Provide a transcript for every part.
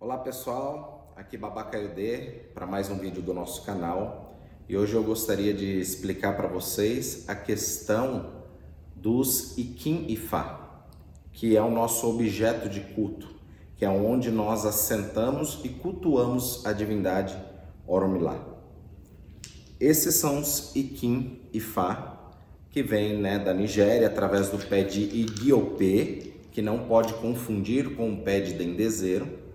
Olá pessoal, aqui Babacaiudê para mais um vídeo do nosso canal. E hoje eu gostaria de explicar para vocês a questão dos Ikim Ifá, que é o nosso objeto de culto, que é onde nós assentamos e cultuamos a divindade Oromilá. Esses são os Ikim Ifá, que vem né, da Nigéria através do pé de Igiopê, que não pode confundir com o pé de dendezeiro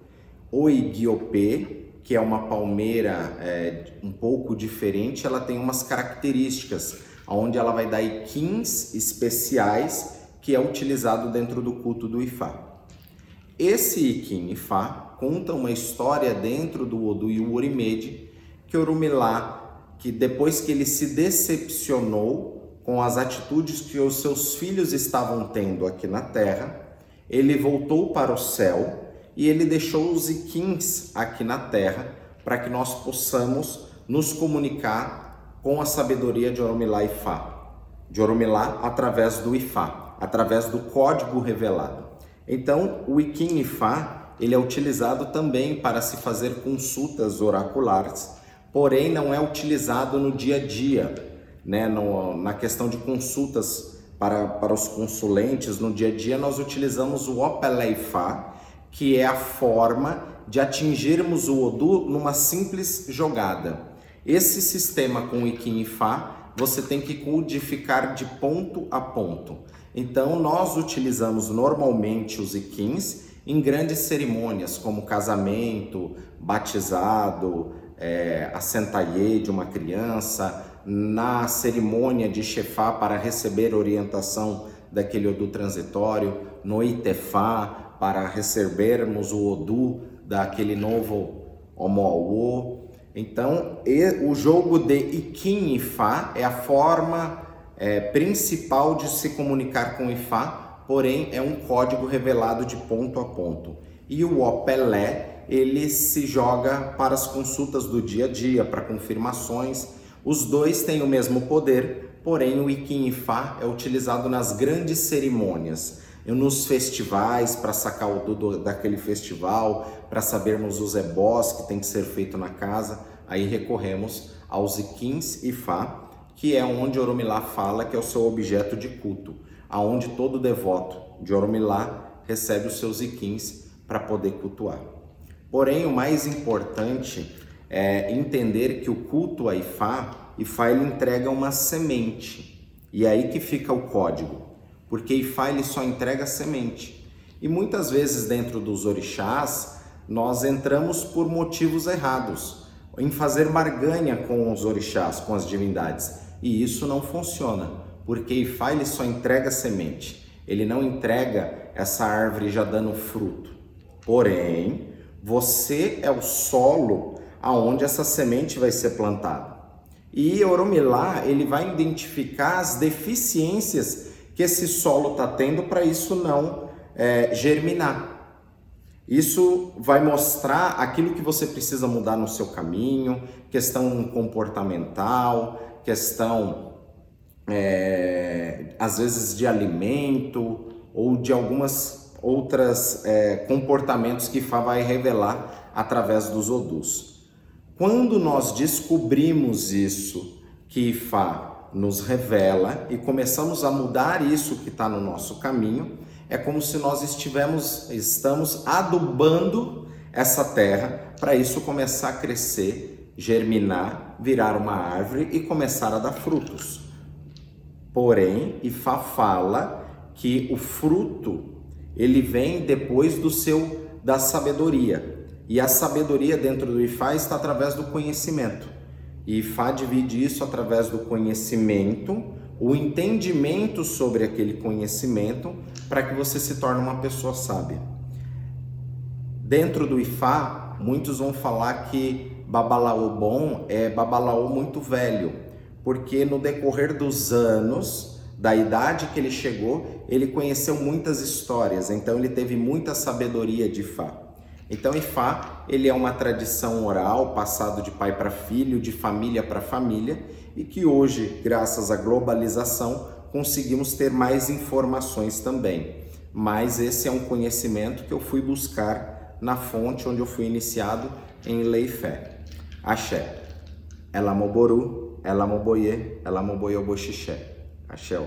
o Iguiopê, que é uma palmeira é, um pouco diferente, ela tem umas características, onde ela vai dar iquins especiais que é utilizado dentro do culto do Ifá. Esse Iquim Ifá conta uma história dentro do Odu e que Orumilá, que depois que ele se decepcionou com as atitudes que os seus filhos estavam tendo aqui na terra, ele voltou para o céu e ele deixou os iquins aqui na terra para que nós possamos nos comunicar com a sabedoria de Oromilá Ifá. De Oromilá através do Ifá, através do código revelado. Então, o Iquim Ifá, ele é utilizado também para se fazer consultas oraculares, porém não é utilizado no dia a dia, né? No, na questão de consultas para, para os consulentes, no dia a dia nós utilizamos o Opeleifá, que é a forma de atingirmos o Odu numa simples jogada. Esse sistema com Ikin e Fá, você tem que codificar de ponto a ponto. Então, nós utilizamos normalmente os Ikins em grandes cerimônias, como casamento, batizado, é, assentaie de uma criança, na cerimônia de chefá para receber orientação daquele Odu transitório, no Itefá, para recebermos o Odu daquele novo Omowo. Então, o jogo de Ikin Ifá é a forma é, principal de se comunicar com Ifá, porém é um código revelado de ponto a ponto. E o Opelé, ele se joga para as consultas do dia a dia, para confirmações. Os dois têm o mesmo poder, porém o Ikin Ifá é utilizado nas grandes cerimônias nos festivais para sacar o do, daquele festival, para sabermos os ebós que tem que ser feito na casa, aí recorremos aos iquins e fá, que é onde Oromilá fala que é o seu objeto de culto, aonde todo devoto de Oromilá recebe os seus iquins para poder cultuar. Porém, o mais importante é entender que o culto a Ifá, Ifá ele entrega uma semente. E é aí que fica o código porque Ifá ele só entrega semente. E muitas vezes dentro dos orixás, nós entramos por motivos errados, em fazer barganha com os orixás, com as divindades. E isso não funciona, porque Ifá ele só entrega semente. Ele não entrega essa árvore já dando fruto. Porém, você é o solo aonde essa semente vai ser plantada. E Oromilá, ele vai identificar as deficiências que esse solo está tendo para isso não é, germinar. Isso vai mostrar aquilo que você precisa mudar no seu caminho, questão comportamental, questão é, às vezes de alimento ou de algumas outras é, comportamentos que Fá vai revelar através dos odus. Quando nós descobrimos isso que Fá nos revela e começamos a mudar isso que está no nosso caminho, é como se nós estivemos, estamos adubando essa terra para isso começar a crescer, germinar, virar uma árvore e começar a dar frutos. Porém, Ifá fala que o fruto ele vem depois do seu da sabedoria. E a sabedoria dentro do Ifá está através do conhecimento. E Fá divide isso através do conhecimento, o entendimento sobre aquele conhecimento, para que você se torne uma pessoa sábia. Dentro do Ifá, muitos vão falar que Babalaô bom é Babalaô muito velho, porque no decorrer dos anos, da idade que ele chegou, ele conheceu muitas histórias, então ele teve muita sabedoria de Ifá. Então, Ifá, ele é uma tradição oral, passado de pai para filho, de família para família, e que hoje, graças à globalização, conseguimos ter mais informações também. Mas esse é um conhecimento que eu fui buscar na fonte onde eu fui iniciado em lei fé. Axé. Elamoboru, Elamoboye, Elamoboye Oboxixé. Axé.